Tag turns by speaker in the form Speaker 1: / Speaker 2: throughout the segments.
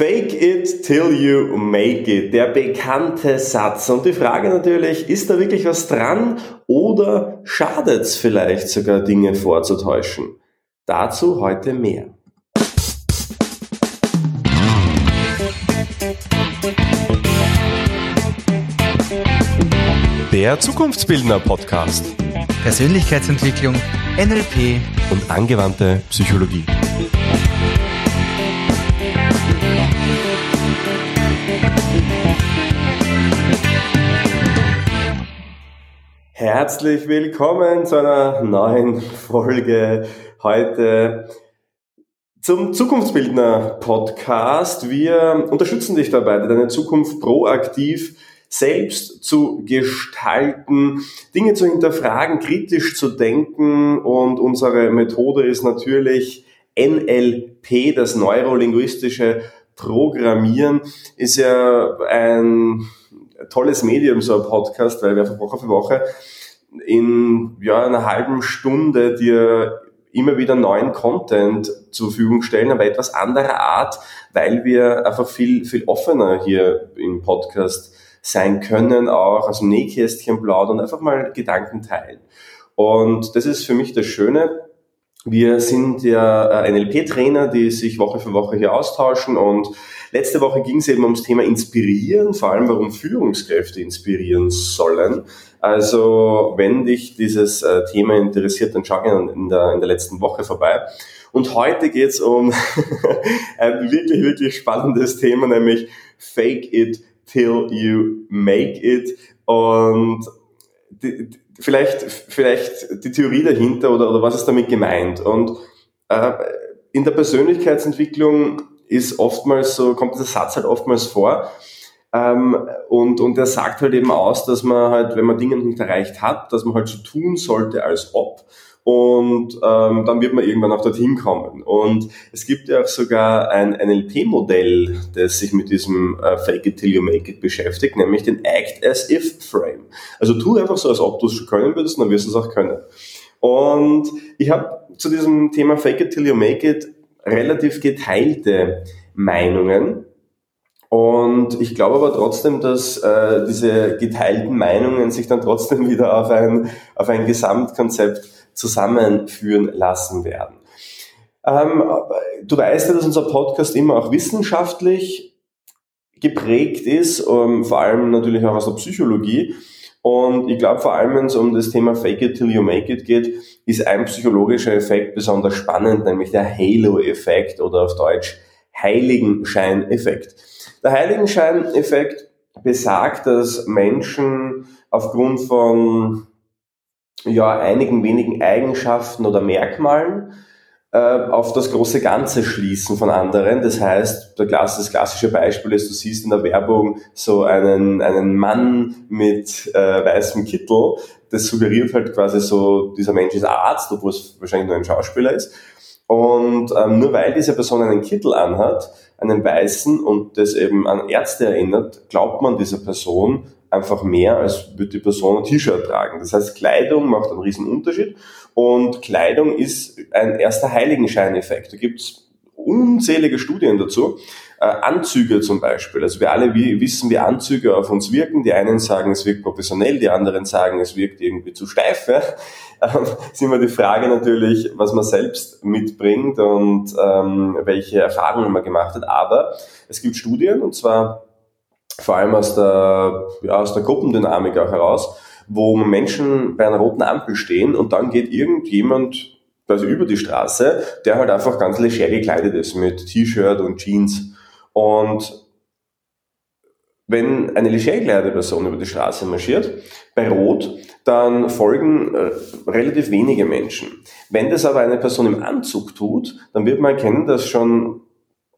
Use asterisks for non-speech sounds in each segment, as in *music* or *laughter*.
Speaker 1: Fake it till you make it, der bekannte Satz. Und die Frage natürlich, ist da wirklich was dran oder schadet es vielleicht sogar Dinge vorzutäuschen? Dazu heute mehr. Der Zukunftsbildner Podcast.
Speaker 2: Persönlichkeitsentwicklung, NLP
Speaker 1: und angewandte Psychologie. Herzlich willkommen zu einer neuen Folge heute zum Zukunftsbildner Podcast. Wir unterstützen dich dabei, deine Zukunft proaktiv selbst zu gestalten, Dinge zu hinterfragen, kritisch zu denken und unsere Methode ist natürlich NLP, das neurolinguistische Programmieren, ist ja ein tolles Medium, so ein Podcast, weil wir von Woche für Woche in ja, einer halben Stunde dir immer wieder neuen Content zur Verfügung stellen, aber etwas anderer Art, weil wir einfach viel, viel offener hier im Podcast sein können, auch aus dem Nähkästchen plaudern und einfach mal Gedanken teilen. Und das ist für mich das Schöne. Wir sind ja äh, NLP-Trainer, die sich Woche für Woche hier austauschen und Letzte Woche ging es eben ums Thema Inspirieren, vor allem warum Führungskräfte inspirieren sollen. Also wenn dich dieses äh, Thema interessiert, dann schau gerne in der, in der letzten Woche vorbei. Und heute geht es um *laughs* ein wirklich, wirklich spannendes Thema, nämlich Fake it till you make it. Und die, vielleicht, vielleicht die Theorie dahinter oder, oder was ist damit gemeint. Und äh, in der Persönlichkeitsentwicklung ist oftmals so, kommt dieser Satz halt oftmals vor. Ähm, und, und er sagt halt eben aus, dass man halt, wenn man Dinge nicht erreicht hat, dass man halt so tun sollte, als ob. Und ähm, dann wird man irgendwann auch dorthin kommen. Und es gibt ja auch sogar ein NLP-Modell, das sich mit diesem äh, Fake it till you make it beschäftigt, nämlich den Act as if Frame. Also tu einfach so, als ob du es schon können würdest, dann wirst du es auch können. Und ich habe zu diesem Thema Fake it till you make it relativ geteilte Meinungen. Und ich glaube aber trotzdem, dass äh, diese geteilten Meinungen sich dann trotzdem *laughs* wieder auf ein, auf ein Gesamtkonzept zusammenführen lassen werden. Ähm, du weißt ja, dass unser Podcast immer auch wissenschaftlich geprägt ist, ähm, vor allem natürlich auch aus der Psychologie. Und ich glaube vor allem, wenn es um das Thema Fake it till you make it geht, ist ein psychologischer Effekt besonders spannend, nämlich der Halo-Effekt oder auf Deutsch Heiligenschein-Effekt. Der Heiligenschein-Effekt besagt, dass Menschen aufgrund von ja, einigen wenigen Eigenschaften oder Merkmalen äh, auf das große Ganze schließen von anderen. Das heißt, der Klasse, das klassische Beispiel ist, du siehst in der Werbung so einen, einen Mann mit äh, weißem Kittel. Das suggeriert halt quasi so, dieser Mensch ist Arzt, obwohl es wahrscheinlich nur ein Schauspieler ist. Und ähm, nur weil diese Person einen Kittel anhat, einen weißen und das eben an Ärzte erinnert, glaubt man dieser Person einfach mehr, als würde die Person ein T-Shirt tragen. Das heißt, Kleidung macht einen riesen Unterschied und Kleidung ist ein erster Heiligenscheineffekt. Da gibt's unzählige Studien dazu. Äh, Anzüge zum Beispiel. Also wir alle wissen, wie Anzüge auf uns wirken. Die einen sagen, es wirkt professionell, die anderen sagen, es wirkt irgendwie zu steif. Ja? Ähm, ist immer die Frage natürlich, was man selbst mitbringt und ähm, welche Erfahrungen man gemacht hat. Aber es gibt Studien, und zwar vor allem aus der, ja, aus der Gruppendynamik auch heraus, wo Menschen bei einer roten Ampel stehen und dann geht irgendjemand quasi über die Straße, der halt einfach ganz leger gekleidet ist mit T-Shirt und Jeans. Und wenn eine leger gekleidete Person über die Straße marschiert, bei Rot, dann folgen äh, relativ wenige Menschen. Wenn das aber eine Person im Anzug tut, dann wird man erkennen, dass schon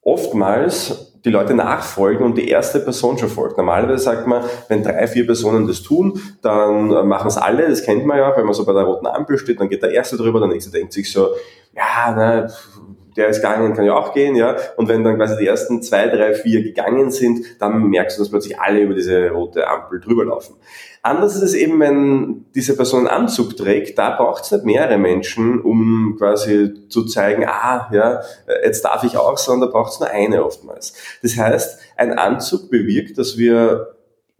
Speaker 1: oftmals die Leute nachfolgen und die erste Person schon folgt. Normalerweise sagt man, wenn drei, vier Personen das tun, dann äh, machen es alle, das kennt man ja wenn man so bei der roten Ampel steht, dann geht der erste drüber, der nächste denkt sich so, ja, ne, der ist gegangen, kann ja auch gehen, ja. Und wenn dann quasi die ersten zwei, drei, vier gegangen sind, dann merkst du, dass plötzlich alle über diese rote Ampel drüber laufen. Anders ist es eben, wenn diese Person einen Anzug trägt, da braucht es nicht mehrere Menschen, um quasi zu zeigen, ah, ja, jetzt darf ich auch, sondern da braucht es nur eine oftmals. Das heißt, ein Anzug bewirkt, dass wir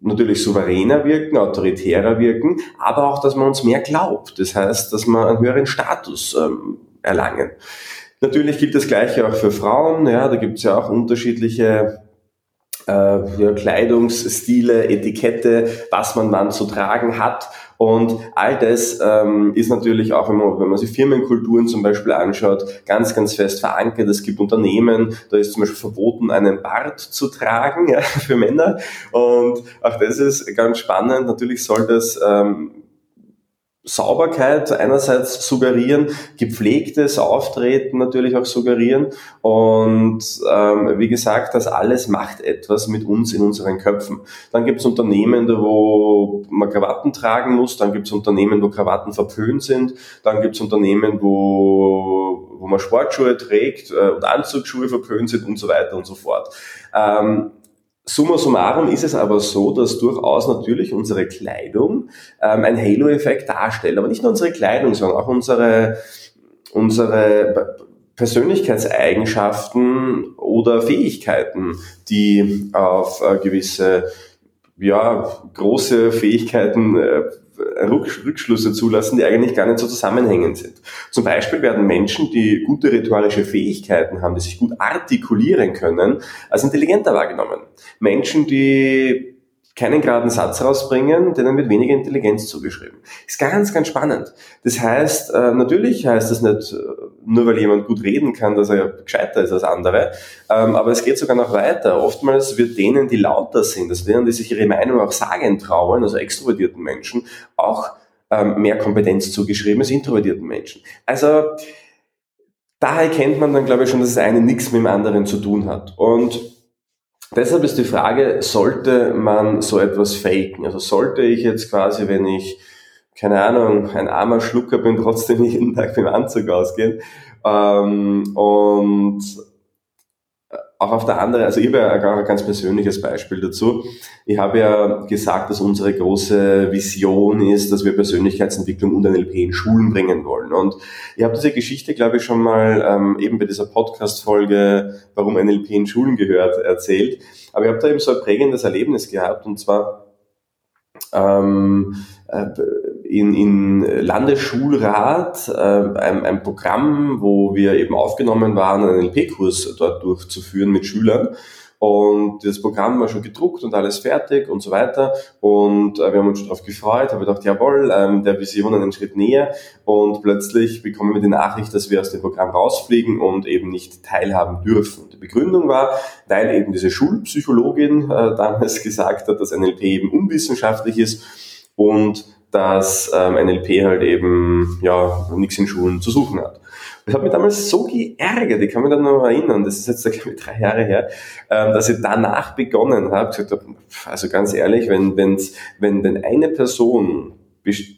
Speaker 1: natürlich souveräner wirken, autoritärer wirken, aber auch, dass man uns mehr glaubt. Das heißt, dass wir einen höheren Status ähm, erlangen. Natürlich gilt das Gleiche auch für Frauen. Ja, da gibt es ja auch unterschiedliche äh, ja, Kleidungsstile, Etikette, was man wann zu tragen hat. Und all das ähm, ist natürlich auch, wenn man, wenn man sich Firmenkulturen zum Beispiel anschaut, ganz, ganz fest verankert. Es gibt Unternehmen, da ist zum Beispiel verboten, einen Bart zu tragen *laughs* ja, für Männer. Und auch das ist ganz spannend. Natürlich soll das ähm, Sauberkeit einerseits suggerieren, gepflegtes Auftreten natürlich auch suggerieren und ähm, wie gesagt, das alles macht etwas mit uns in unseren Köpfen. Dann gibt es Unternehmen, wo man Krawatten tragen muss, dann gibt es Unternehmen, wo Krawatten verpönt sind, dann gibt es Unternehmen, wo, wo man Sportschuhe trägt äh, und Anzugsschuhe verpönt sind und so weiter und so fort. Ähm, Summa summarum ist es aber so, dass durchaus natürlich unsere Kleidung ähm, einen Halo-Effekt darstellt. Aber nicht nur unsere Kleidung, sondern auch unsere, unsere Persönlichkeitseigenschaften oder Fähigkeiten, die auf äh, gewisse ja, große Fähigkeiten äh, Rückschlüsse zulassen, die eigentlich gar nicht so zusammenhängend sind. Zum Beispiel werden Menschen, die gute ritualische Fähigkeiten haben, die sich gut artikulieren können, als intelligenter wahrgenommen. Menschen, die keinen geraden Satz rausbringen, denen wird weniger Intelligenz zugeschrieben. Ist ganz, ganz spannend. Das heißt, äh, natürlich heißt das nicht, äh, nur weil jemand gut reden kann, dass er gescheiter ist als andere, ähm, aber es geht sogar noch weiter. Oftmals wird denen, die lauter sind, also denen, die sich ihre Meinung auch sagen trauen, also extrovertierten Menschen, auch ähm, mehr Kompetenz zugeschrieben als introvertierten Menschen. Also, da erkennt man dann, glaube ich, schon, dass das eine nichts mit dem anderen zu tun hat. Und Deshalb ist die Frage, sollte man so etwas faken? Also sollte ich jetzt quasi, wenn ich, keine Ahnung, ein armer Schlucker bin, trotzdem jeden Tag mit dem Anzug ausgehen? Ähm, und auch auf der anderen, also ich habe ja ein ganz persönliches Beispiel dazu. Ich habe ja gesagt, dass unsere große Vision ist, dass wir Persönlichkeitsentwicklung und NLP in Schulen bringen wollen. Und ich habe diese Geschichte, glaube ich, schon mal ähm, eben bei dieser Podcast-Folge, warum NLP in Schulen gehört, erzählt. Aber ich habe da eben so ein prägendes Erlebnis gehabt und zwar ähm, äh, in, in Landesschulrat äh, ein, ein Programm, wo wir eben aufgenommen waren, einen NLP-Kurs dort durchzuführen mit Schülern. Und das Programm war schon gedruckt und alles fertig und so weiter. Und äh, wir haben uns schon darauf gefreut, habe gedacht, jawohl, ähm, der Vision einen Schritt näher. Und plötzlich bekommen wir die Nachricht, dass wir aus dem Programm rausfliegen und eben nicht teilhaben dürfen. Die Begründung war, weil eben diese Schulpsychologin äh, damals *laughs* gesagt hat, dass NLP eben unwissenschaftlich ist und dass ähm, NLP halt eben ja nichts in Schulen zu suchen hat. Das hat mich damals so geärgert, ich kann mich da noch erinnern, das ist jetzt glaube drei Jahre her, ähm, dass ich danach begonnen habe, also ganz ehrlich, wenn, wenn's, wenn, wenn eine Person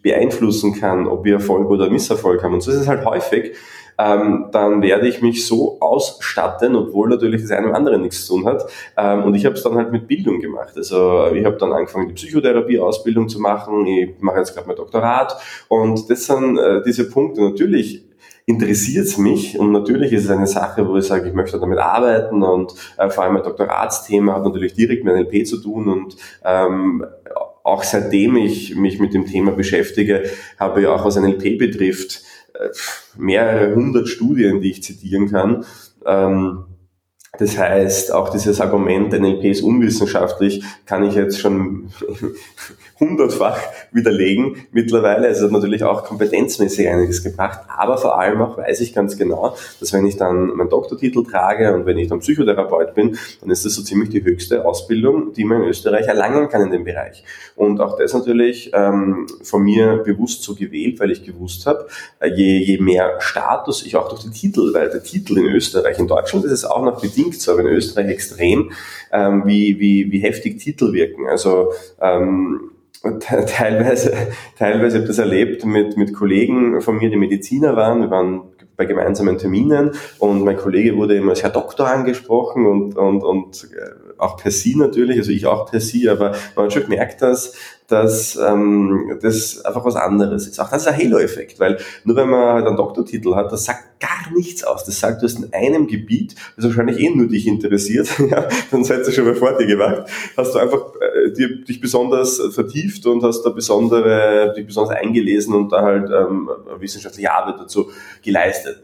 Speaker 1: beeinflussen kann, ob wir Erfolg oder Misserfolg haben, und so ist es halt häufig, ähm, dann werde ich mich so ausstatten, obwohl natürlich das eine oder andere nichts zu tun hat. Ähm, und ich habe es dann halt mit Bildung gemacht. Also ich habe dann angefangen, die Psychotherapie-Ausbildung zu machen. Ich mache jetzt gerade mein Doktorat. Und das sind äh, diese Punkte. Natürlich interessiert es mich und natürlich ist es eine Sache, wo ich sage, ich möchte damit arbeiten und äh, vor allem mein Doktoratsthema hat natürlich direkt mit NLP zu tun und ähm, auch seitdem ich mich mit dem Thema beschäftige, habe ich auch was NLP betrifft, äh, mehrere hundert Studien, die ich zitieren kann. Ähm, das heißt, auch dieses Argument, NLP ist unwissenschaftlich, kann ich jetzt schon *laughs* hundertfach widerlegen mittlerweile. Es hat natürlich auch kompetenzmäßig einiges gebracht, aber vor allem auch weiß ich ganz genau, dass wenn ich dann meinen Doktortitel trage und wenn ich dann Psychotherapeut bin, dann ist das so ziemlich die höchste Ausbildung, die man in Österreich erlangen kann in dem Bereich. Und auch das natürlich ähm, von mir bewusst so gewählt, weil ich gewusst habe, äh, je, je mehr Status ich auch durch die Titel, weil der Titel in Österreich, in Deutschland ist es auch noch bedingt, bedingt, so aber in Österreich extrem, ähm, wie, wie, wie heftig Titel wirken. Also ähm, teilweise, teilweise habe ich das erlebt mit, mit Kollegen von mir, die Mediziner waren. Wir waren bei gemeinsamen Terminen und mein Kollege wurde immer als Herr Doktor angesprochen und, und, und äh, auch per Sie natürlich, also ich auch per Sie, aber man hat schon gemerkt, dass, dass ähm, das einfach was anderes ist. Auch das ist ein Halo-Effekt, weil nur wenn man halt einen Doktortitel hat, das sagt gar nichts aus. Das sagt, du hast in einem Gebiet, das wahrscheinlich eh nur dich interessiert, *laughs* ja, dann seid ihr schon mal vor dir gemacht, hast du einfach äh, dir, dich besonders vertieft und hast da besondere, dich besonders eingelesen und da halt ähm, wissenschaftliche Arbeit dazu geleistet.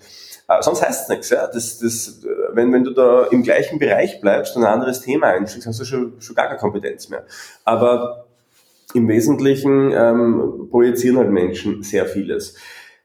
Speaker 1: Äh, sonst heißt es nichts. Ja? Das, das, wenn, wenn du da im gleichen Bereich bleibst und ein anderes Thema einschlägst, hast du schon, schon gar keine Kompetenz mehr. Aber im Wesentlichen ähm, projizieren halt Menschen sehr vieles.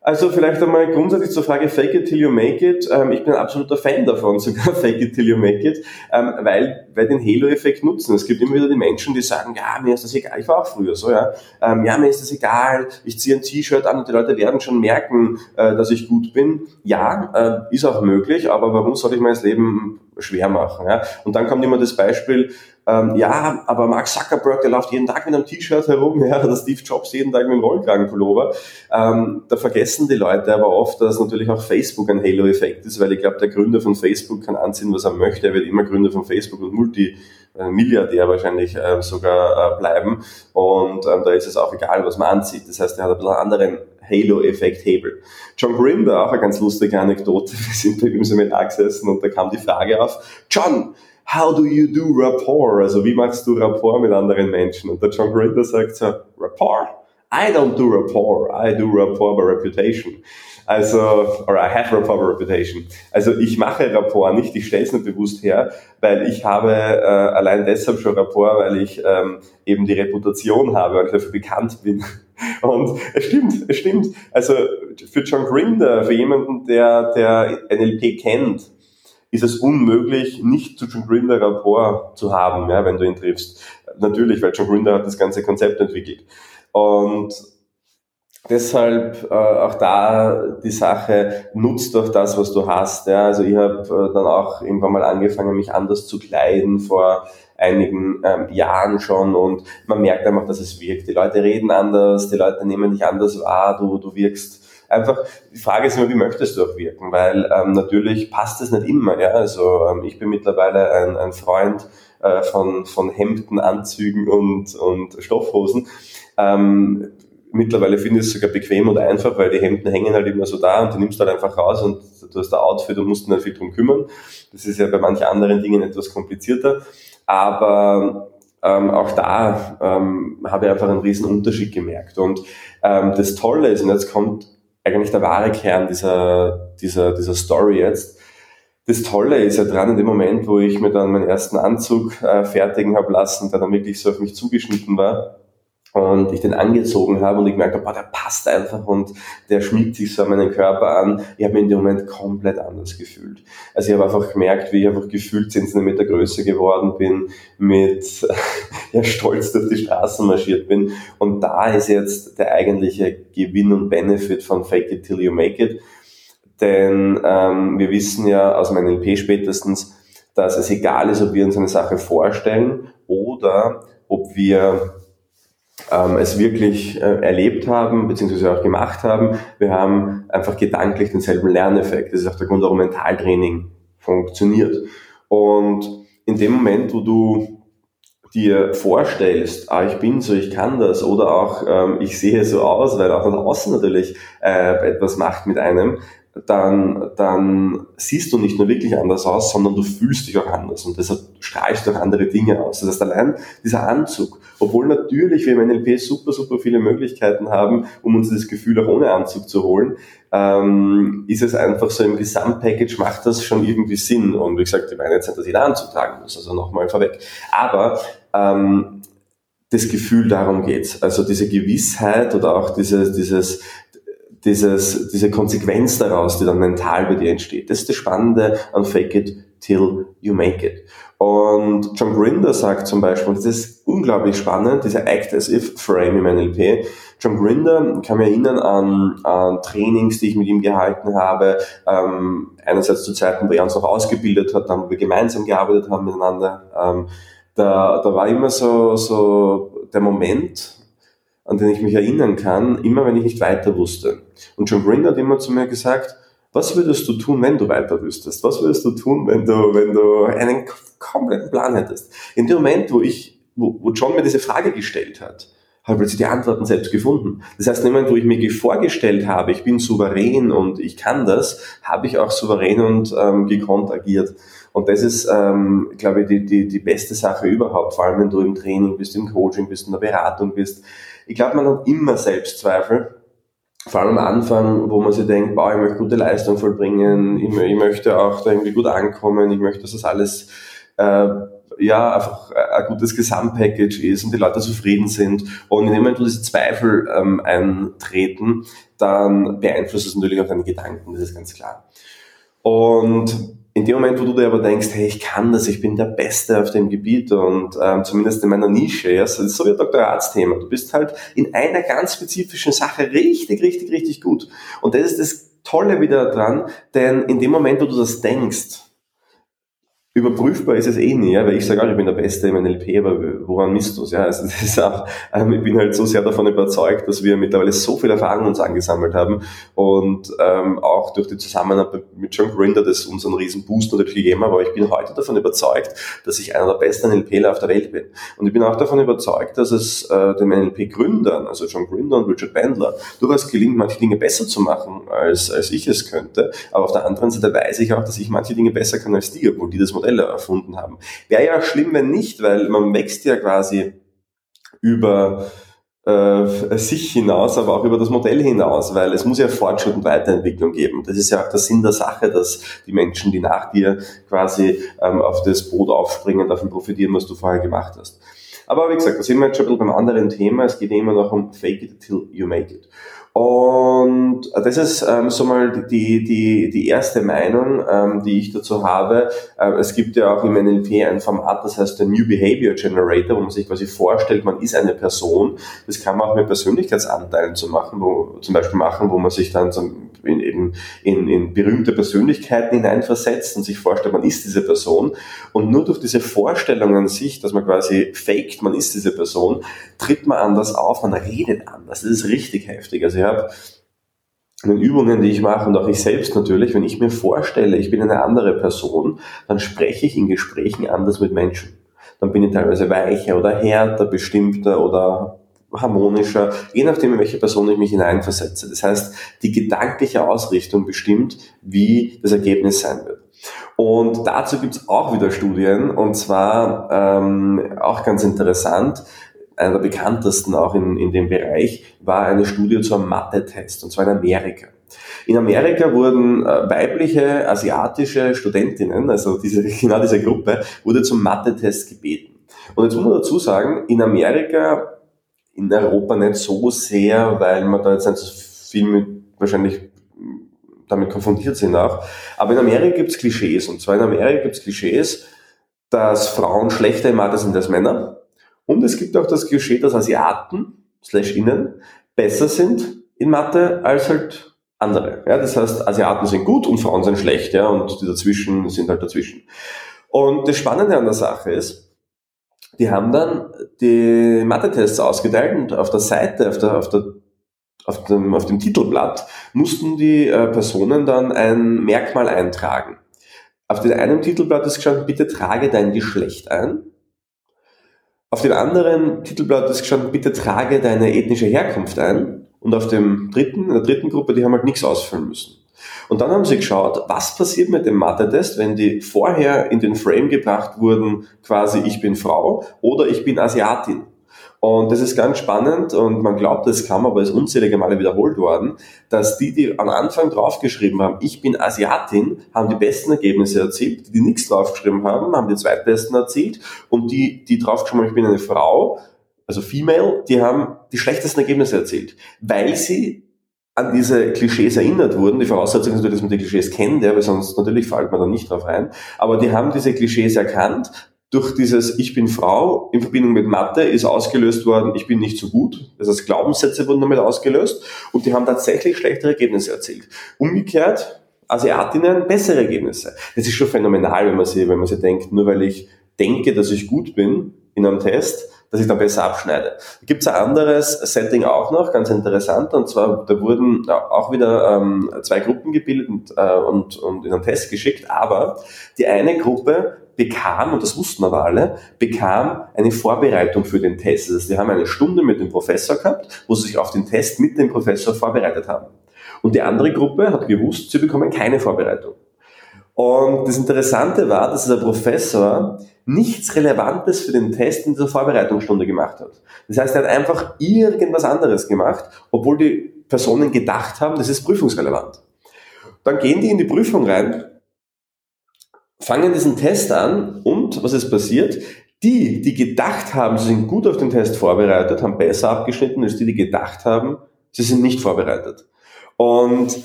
Speaker 1: Also vielleicht einmal grundsätzlich zur Frage Fake it till you make it. Ähm, ich bin ein absoluter Fan davon, *laughs* sogar Fake it till you make it, ähm, weil wir den Halo-Effekt nutzen. Es gibt immer wieder die Menschen, die sagen, ja, mir ist das egal. Ich war auch früher so, ja. Ähm, ja, mir ist das egal. Ich ziehe ein T-Shirt an und die Leute werden schon merken, äh, dass ich gut bin. Ja, äh, ist auch möglich, aber warum soll ich mein Leben schwer machen? Ja? Und dann kommt immer das Beispiel, ähm, ja, aber Mark Zuckerberg, der läuft jeden Tag mit einem T-Shirt herum, *laughs* ja, oder Steve Jobs jeden Tag mit einem Rollkragenpullover. Ähm, da vergessen die Leute aber oft, dass natürlich auch Facebook ein Halo-Effekt ist, weil ich glaube, der Gründer von Facebook kann anziehen, was er möchte. Er wird immer Gründer von Facebook und Multi äh, Milliardär wahrscheinlich äh, sogar äh, bleiben. Und ähm, da ist es auch egal, was man anzieht. Das heißt, er hat ein bisschen einen anderen Halo-Effekt Hebel. John Grinder, auch eine ganz lustige Anekdote. *laughs* Wir sind bei ihm Seminar gesessen und da kam die Frage auf, John, how do you do rapport? Also wie machst du Rapport mit anderen Menschen? Und der John Grinder sagt so, Rapport? I don't do rapport, I do rapport by reputation. Also, or I have rapport by reputation. Also ich mache Rapport nicht, ich stelle es nicht bewusst her, weil ich habe äh, allein deshalb schon Rapport, weil ich ähm, eben die Reputation habe, weil ich dafür bekannt bin. *laughs* Und es stimmt, es stimmt. Also für John Grinder, für jemanden, der, der NLP kennt, ist es unmöglich, nicht zu John Grinder Rapport zu haben, ja, wenn du ihn triffst. Natürlich, weil John Grinder hat das ganze Konzept entwickelt. Und deshalb äh, auch da die Sache, nutzt doch das, was du hast. Ja. Also ich habe äh, dann auch irgendwann mal angefangen, mich anders zu kleiden vor einigen ähm, Jahren schon und man merkt einfach, dass es wirkt. Die Leute reden anders, die Leute nehmen dich anders wahr, du, du wirkst einfach, die Frage ist immer, wie möchtest du auch wirken, weil ähm, natürlich passt es nicht immer. Ja? Also ähm, ich bin mittlerweile ein, ein Freund äh, von, von Hemden, Anzügen und, und Stoffhosen. Ähm, mittlerweile finde ich es sogar bequem und einfach, weil die Hemden hängen halt immer so da und du nimmst halt einfach raus und du hast ein Outfit und musst nicht viel drum kümmern. Das ist ja bei manchen anderen Dingen etwas komplizierter. Aber ähm, auch da ähm, habe ich einfach einen riesen Unterschied gemerkt. Und ähm, das Tolle ist, und jetzt kommt eigentlich der wahre Kern dieser, dieser, dieser Story jetzt. Das Tolle ist ja dran, in dem Moment, wo ich mir dann meinen ersten Anzug äh, fertigen habe lassen, der dann wirklich so auf mich zugeschnitten war, und ich den angezogen habe und ich merke, boah, der passt einfach und der schmiegt sich so an meinen Körper an. Ich habe mich in dem Moment komplett anders gefühlt. Also ich habe einfach gemerkt, wie ich einfach gefühlt 10 Zentimeter größer geworden bin, mit *laughs* ja, stolz durch die Straßen marschiert bin. Und da ist jetzt der eigentliche Gewinn und Benefit von Fake It Till You Make It. Denn ähm, wir wissen ja aus meinem LP spätestens, dass es egal ist, ob wir uns eine Sache vorstellen oder ob wir ähm, es wirklich äh, erlebt haben, beziehungsweise auch gemacht haben. Wir haben einfach gedanklich denselben Lerneffekt. Das ist auch der Grund, warum Mentaltraining funktioniert. Und in dem Moment, wo du dir vorstellst, ah, ich bin so, ich kann das, oder auch ähm, ich sehe so aus, weil auch von außen natürlich äh, etwas macht mit einem, dann, dann siehst du nicht nur wirklich anders aus, sondern du fühlst dich auch anders und deshalb strahlst du auch andere Dinge aus. Das heißt, allein dieser Anzug, obwohl natürlich wir im NLP super, super viele Möglichkeiten haben, um uns das Gefühl auch ohne Anzug zu holen, ähm, ist es einfach so im Gesamtpackage macht das schon irgendwie Sinn. Und wie gesagt, ich meine jetzt nicht, dass jeder Anzug tragen muss, also nochmal vorweg. Aber ähm, das Gefühl, darum geht's. Also diese Gewissheit oder auch dieses, dieses, dieses, diese Konsequenz daraus, die dann mental bei dir entsteht. Das ist das Spannende an Fake It Till You Make It. Und John Grinder sagt zum Beispiel, das ist unglaublich spannend, dieser Act as If Frame im NLP. John Grinder kann mich erinnern an, an Trainings, die ich mit ihm gehalten habe. Ähm, einerseits zu Zeiten, wo er uns auch ausgebildet hat, dann wo wir gemeinsam gearbeitet haben miteinander. Ähm, da, da war immer so, so der Moment, an den ich mich erinnern kann, immer wenn ich nicht weiter wusste. Und John Grinder hat immer zu mir gesagt, was würdest du tun, wenn du weiter wüsstest? Was würdest du tun, wenn du, wenn du einen kompletten Plan hättest? In dem Moment, wo ich, wo, wo John mir diese Frage gestellt hat, habe plötzlich die Antworten selbst gefunden. Das heißt, in dem Moment, wo ich mir vorgestellt habe, ich bin souverän und ich kann das, habe ich auch souverän und ähm, gekonnt agiert. Und das ist, ähm, glaube ich, die, die, die beste Sache überhaupt, vor allem wenn du im Training bist, im Coaching bist, in der Beratung bist. Ich glaube, man hat immer Selbstzweifel. Vor allem am Anfang, wo man sich denkt, boah, ich möchte gute Leistung vollbringen, ich, ich möchte auch da irgendwie gut ankommen, ich möchte, dass das alles äh, ja, einfach ein gutes Gesamtpackage ist und die Leute zufrieden sind. Und in dem Moment, wo diese Zweifel ähm, eintreten, dann beeinflusst es natürlich auch deine Gedanken, das ist ganz klar. Und in dem Moment, wo du dir aber denkst, hey, ich kann das, ich bin der Beste auf dem Gebiet und ähm, zumindest in meiner Nische, ja, so, so wie ein Doktoratsthema, du bist halt in einer ganz spezifischen Sache richtig, richtig, richtig gut. Und das ist das Tolle wieder dran, denn in dem Moment, wo du das denkst, überprüfbar ist es eh nie, ja, weil ich sage auch, ich bin der Beste im NLP, aber woran misst du es? Ja, also das ist auch, ähm, ich bin halt so sehr davon überzeugt, dass wir mittlerweile so viel Erfahrung uns angesammelt haben und ähm, auch durch die Zusammenarbeit mit John Grinder das uns einen riesen Boost natürlich gegeben hat, aber ich bin heute davon überzeugt, dass ich einer der besten NLPler auf der Welt bin. Und ich bin auch davon überzeugt, dass es äh, den NLP-Gründern, also John Grinder und Richard Bandler, durchaus gelingt, manche Dinge besser zu machen, als, als ich es könnte. Aber auf der anderen Seite weiß ich auch, dass ich manche Dinge besser kann als die, obwohl die das Modelle erfunden haben. Wäre ja schlimm, wenn nicht, weil man wächst ja quasi über äh, sich hinaus, aber auch über das Modell hinaus, weil es muss ja Fortschritt und Weiterentwicklung geben. Das ist ja auch der Sinn der Sache, dass die Menschen, die nach dir quasi ähm, auf das Boot aufspringen, davon profitieren, was du vorher gemacht hast. Aber wie gesagt, da sind wir jetzt schon ein bisschen beim anderen Thema. Es geht immer noch um Fake it till you make it. Und das ist ähm, so mal die, die, die erste Meinung, ähm, die ich dazu habe. Äh, es gibt ja auch im NLP ein Format, das heißt der New Behavior Generator, wo man sich quasi vorstellt, man ist eine Person. Das kann man auch mit Persönlichkeitsanteilen zu machen, wo, zum Beispiel machen, wo man sich dann zum, in, in, in, in berühmte Persönlichkeiten hineinversetzt und sich vorstellt, man ist diese Person. Und nur durch diese Vorstellung an sich, dass man quasi faked, man ist diese Person, tritt man anders auf, man redet anders. Das ist richtig heftig. Also habe, in den Übungen, die ich mache und auch ich selbst natürlich, wenn ich mir vorstelle, ich bin eine andere Person, dann spreche ich in Gesprächen anders mit Menschen. Dann bin ich teilweise weicher oder härter, bestimmter oder harmonischer, je nachdem, in welche Person ich mich hineinversetze. Das heißt, die gedankliche Ausrichtung bestimmt, wie das Ergebnis sein wird. Und dazu gibt es auch wieder Studien, und zwar ähm, auch ganz interessant einer der bekanntesten auch in, in dem Bereich, war eine Studie zu einem Mathe-Test, und zwar in Amerika. In Amerika wurden äh, weibliche asiatische Studentinnen, also diese, *laughs* genau diese Gruppe, wurde zum Mathe-Test gebeten. Und jetzt muss man dazu sagen, in Amerika, in Europa nicht so sehr, weil man da jetzt nicht so viel mit wahrscheinlich damit konfrontiert sind auch. Aber in Amerika gibt's Klischees. Und zwar in Amerika gibt's Klischees, dass Frauen schlechter in Mathe sind als Männer und es gibt auch das Klischee, dass Asiaten, slash innen, besser sind in Mathe als halt andere. Ja, das heißt, Asiaten sind gut und Frauen sind schlecht, ja, und die dazwischen sind halt dazwischen. Und das Spannende an der Sache ist, die haben dann die Mathe-Tests ausgeteilt und auf der Seite, auf der, auf der auf dem, auf dem Titelblatt mussten die äh, Personen dann ein Merkmal eintragen. Auf dem einen Titelblatt ist gestanden, bitte trage dein Geschlecht ein. Auf dem anderen Titelblatt ist gestanden, bitte trage deine ethnische Herkunft ein. Und auf dem dritten, in der dritten Gruppe, die haben halt nichts ausfüllen müssen. Und dann haben sie geschaut, was passiert mit dem Mathe-Test, wenn die vorher in den Frame gebracht wurden, quasi ich bin Frau oder ich bin Asiatin. Und das ist ganz spannend und man glaubt, es kam, aber ist unzählige Male wiederholt worden, dass die, die am Anfang draufgeschrieben haben, ich bin Asiatin, haben die besten Ergebnisse erzielt. Die, die nichts draufgeschrieben haben, haben die zweitbesten erzielt. Und die, die draufgeschrieben haben, ich bin eine Frau, also Female, die haben die schlechtesten Ergebnisse erzielt, weil sie an diese Klischees erinnert wurden. Die Voraussetzung ist natürlich, dass man die Klischees kennt, ja, weil sonst natürlich fällt man da nicht drauf rein. Aber die haben diese Klischees erkannt, durch dieses Ich bin Frau in Verbindung mit Mathe ist ausgelöst worden, ich bin nicht so gut. Das heißt, Glaubenssätze wurden damit ausgelöst und die haben tatsächlich schlechtere Ergebnisse erzielt. Umgekehrt, Asiatinnen bessere Ergebnisse. Das ist schon phänomenal, wenn man sie, wenn man sie denkt, nur weil ich denke, dass ich gut bin in einem Test, dass ich dann besser abschneide. Da gibt es ein anderes Setting auch noch, ganz interessant, und zwar, da wurden auch wieder ähm, zwei Gruppen gebildet äh, und, und in einen Test geschickt, aber die eine Gruppe bekam, und das wussten aber alle, bekam eine Vorbereitung für den Test. Das heißt, die haben eine Stunde mit dem Professor gehabt, wo sie sich auf den Test mit dem Professor vorbereitet haben. Und die andere Gruppe hat gewusst, sie bekommen keine Vorbereitung. Und das Interessante war, dass der Professor nichts Relevantes für den Test in dieser Vorbereitungsstunde gemacht hat. Das heißt, er hat einfach irgendwas anderes gemacht, obwohl die Personen gedacht haben, das ist prüfungsrelevant. Dann gehen die in die Prüfung rein, fangen diesen Test an und was ist passiert? Die, die gedacht haben, sie sind gut auf den Test vorbereitet, haben besser abgeschnitten als die, die gedacht haben, sie sind nicht vorbereitet. Und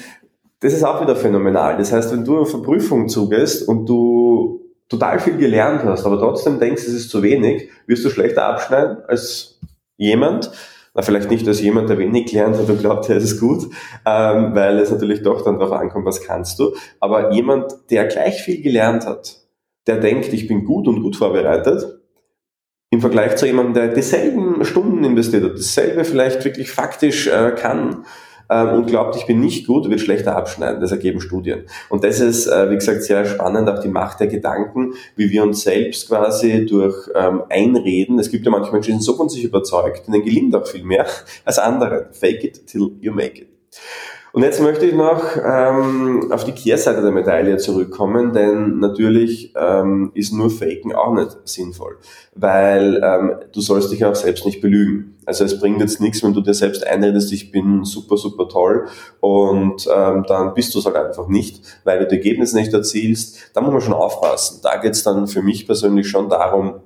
Speaker 1: das ist auch wieder phänomenal. Das heißt, wenn du auf eine Prüfung zugehst und du total viel gelernt hast, aber trotzdem denkst, es ist zu wenig, wirst du schlechter abschneiden als jemand, na, vielleicht nicht als jemand, der wenig gelernt hat und glaubt, er ist gut, ähm, weil es natürlich doch dann darauf ankommt, was kannst du. Aber jemand, der gleich viel gelernt hat, der denkt, ich bin gut und gut vorbereitet, im Vergleich zu jemandem, der dieselben Stunden investiert hat, dasselbe vielleicht wirklich faktisch äh, kann, ähm, und glaubt, ich bin nicht gut, wird schlechter abschneiden. Das ergeben Studien. Und das ist, äh, wie gesagt, sehr spannend, auch die Macht der Gedanken, wie wir uns selbst quasi durch ähm, Einreden, es gibt ja manche Menschen, die sind so von sich überzeugt, denen gelingt auch viel mehr als andere. Fake it till you make it. Und jetzt möchte ich noch ähm, auf die Kehrseite der Medaille zurückkommen, denn natürlich ähm, ist nur Faken auch nicht sinnvoll, weil ähm, du sollst dich auch selbst nicht belügen. Also es bringt jetzt nichts, wenn du dir selbst einredest, ich bin super, super toll und ähm, dann bist du es halt einfach nicht, weil du die Ergebnisse nicht erzielst. Da muss man schon aufpassen. Da geht es dann für mich persönlich schon darum,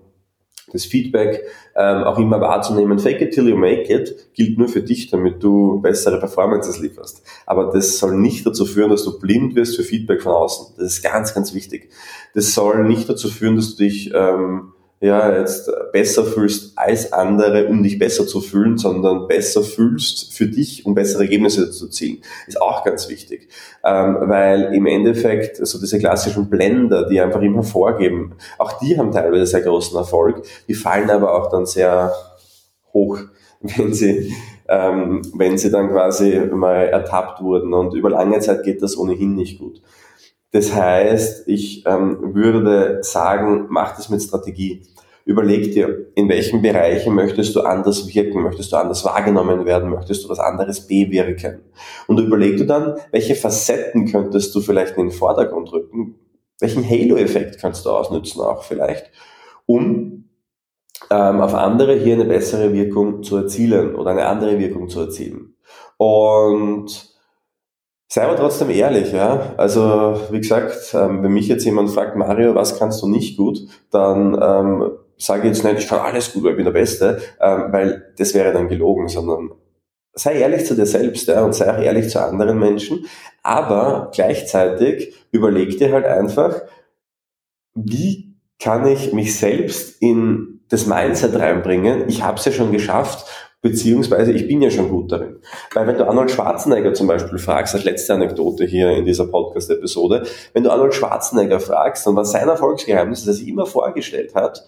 Speaker 1: das Feedback ähm, auch immer wahrzunehmen. Fake it till you make it gilt nur für dich, damit du bessere Performances lieferst. Aber das soll nicht dazu führen, dass du blind wirst für Feedback von außen. Das ist ganz, ganz wichtig. Das soll nicht dazu führen, dass du dich ähm, ja, jetzt besser fühlst als andere, um dich besser zu fühlen, sondern besser fühlst für dich, um bessere Ergebnisse zu zielen. Ist auch ganz wichtig. Ähm, weil im Endeffekt, so diese klassischen Blender, die einfach immer vorgeben, auch die haben teilweise sehr großen Erfolg, die fallen aber auch dann sehr hoch, *laughs* wenn sie, ähm, wenn sie dann quasi mal ertappt wurden. Und über lange Zeit geht das ohnehin nicht gut. Das heißt, ich ähm, würde sagen, mach das mit Strategie. Überleg dir, in welchen Bereichen möchtest du anders wirken, möchtest du anders wahrgenommen werden, möchtest du was anderes bewirken. Und überleg dir dann, welche Facetten könntest du vielleicht in den Vordergrund rücken, welchen Halo-Effekt kannst du ausnutzen auch vielleicht, um ähm, auf andere hier eine bessere Wirkung zu erzielen oder eine andere Wirkung zu erzielen. Und Sei aber trotzdem ehrlich, ja. Also, wie gesagt, ähm, wenn mich jetzt jemand fragt, Mario, was kannst du nicht gut, dann ähm, sage ich jetzt nicht, ich kann alles gut, weil ich bin der Beste, ähm, weil das wäre dann gelogen, sondern sei ehrlich zu dir selbst ja, und sei auch ehrlich zu anderen Menschen, aber gleichzeitig überleg dir halt einfach, wie kann ich mich selbst in das Mindset reinbringen, ich habe es ja schon geschafft beziehungsweise ich bin ja schon gut darin. Weil wenn du Arnold Schwarzenegger zum Beispiel fragst, als letzte Anekdote hier in dieser Podcast-Episode, wenn du Arnold Schwarzenegger fragst, dann war sein Erfolgsgeheimnis, dass er sich immer vorgestellt hat,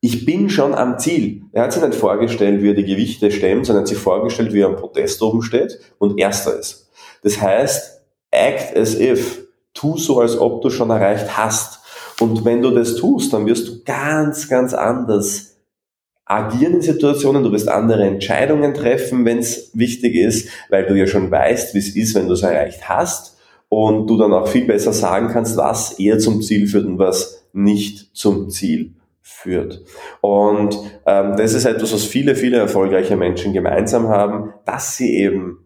Speaker 1: ich bin schon am Ziel. Er hat sich nicht vorgestellt, wie er die Gewichte stemmt, sondern hat sich vorgestellt, wie er am Protest oben steht und Erster ist. Das heißt, act as if. Tu so, als ob du schon erreicht hast. Und wenn du das tust, dann wirst du ganz, ganz anders agieren in Situationen, du wirst andere Entscheidungen treffen, wenn es wichtig ist, weil du ja schon weißt, wie es ist, wenn du es erreicht hast und du dann auch viel besser sagen kannst, was eher zum Ziel führt und was nicht zum Ziel führt. Und ähm, das ist etwas, was viele, viele erfolgreiche Menschen gemeinsam haben, dass sie eben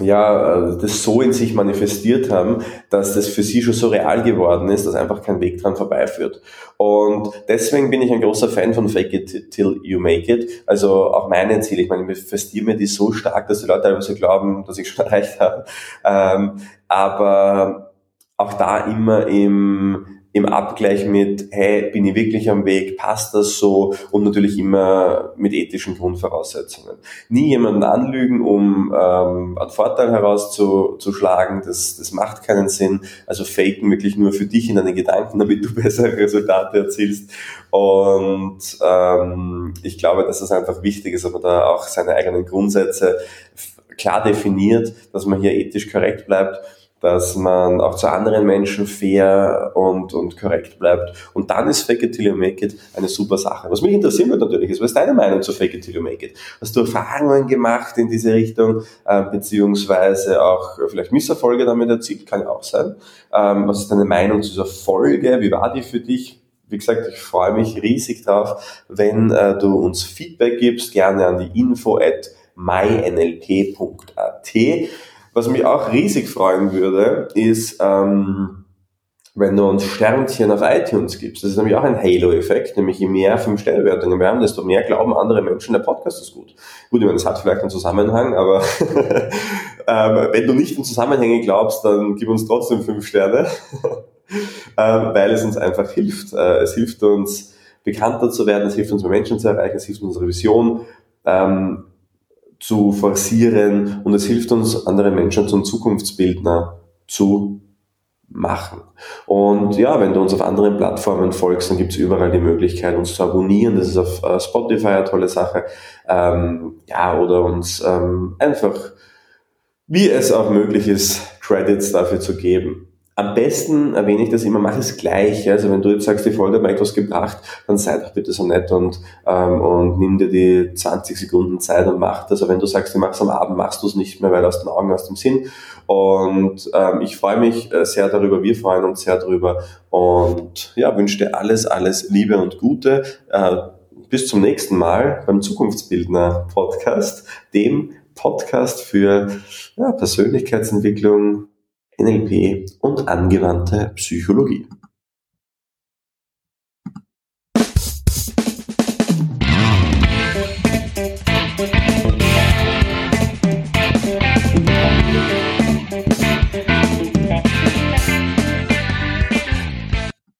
Speaker 1: ja, äh, das so in sich manifestiert haben, dass das für sie schon so real geworden ist, dass einfach kein Weg dran vorbeiführt. Und deswegen bin ich ein großer Fan von Fake it till you make it. Also auch meine Ziele, ich meine, ich manifestiere mir die so stark, dass die Leute teilweise glauben, dass ich schon *laughs* erreicht habe. Ähm, aber auch da immer im im Abgleich mit, hey, bin ich wirklich am Weg, passt das so und natürlich immer mit ethischen Grundvoraussetzungen. Nie jemanden anlügen, um ähm, einen Vorteil herauszuschlagen, das, das macht keinen Sinn. Also faken wirklich nur für dich in deine Gedanken, damit du *laughs* bessere Resultate erzielst. Und ähm, ich glaube, dass es einfach wichtig ist, aber da auch seine eigenen Grundsätze klar definiert, dass man hier ethisch korrekt bleibt dass man auch zu anderen Menschen fair und, und korrekt bleibt. Und dann ist Fake it till you make it eine super Sache. Was mich interessieren wird natürlich ist, was ist deine Meinung zu Fake it till you make it? Hast du Erfahrungen gemacht in diese Richtung, äh, beziehungsweise auch vielleicht Misserfolge damit erzielt? Kann ja auch sein. Ähm, was ist deine Meinung zu dieser Folge? Wie war die für dich? Wie gesagt, ich freue mich riesig drauf, wenn äh, du uns Feedback gibst, gerne an die info at mynlp.at. Was mich auch riesig freuen würde, ist, ähm, wenn du uns Sternchen auf iTunes gibst. Das ist nämlich auch ein Halo-Effekt, nämlich je mehr fünf Stellwertungen wir haben, desto mehr glauben andere Menschen, der Podcast ist gut. Gut, ich meine, das hat vielleicht einen Zusammenhang, aber *laughs* ähm, wenn du nicht in Zusammenhänge glaubst, dann gib uns trotzdem fünf Sterne, *laughs* ähm, weil es uns einfach hilft. Äh, es hilft uns, bekannter zu werden, es hilft uns, mehr Menschen zu erreichen, es hilft unsere Vision ähm, zu forcieren und es hilft uns, andere Menschen zum Zukunftsbildner zu machen. Und ja, wenn du uns auf anderen Plattformen folgst, dann gibt es überall die Möglichkeit, uns zu abonnieren. Das ist auf äh, Spotify eine tolle Sache. Ähm, ja, oder uns ähm, einfach, wie es auch möglich ist, Credits dafür zu geben. Am besten erwähne ich das immer, mach es gleich. Also wenn du jetzt sagst, die Folge hat mir etwas gebracht, dann sei doch bitte so nett und, ähm, und nimm dir die 20 Sekunden Zeit und mach das. Aber wenn du sagst, du machst am Abend, machst du es nicht mehr, weil aus den Augen, aus dem Sinn. Und ähm, ich freue mich äh, sehr darüber, wir freuen uns sehr darüber und ja, wünsche dir alles, alles Liebe und Gute. Äh, bis zum nächsten Mal beim Zukunftsbildner Podcast, dem Podcast für ja, Persönlichkeitsentwicklung, NLP und angewandte Psychologie.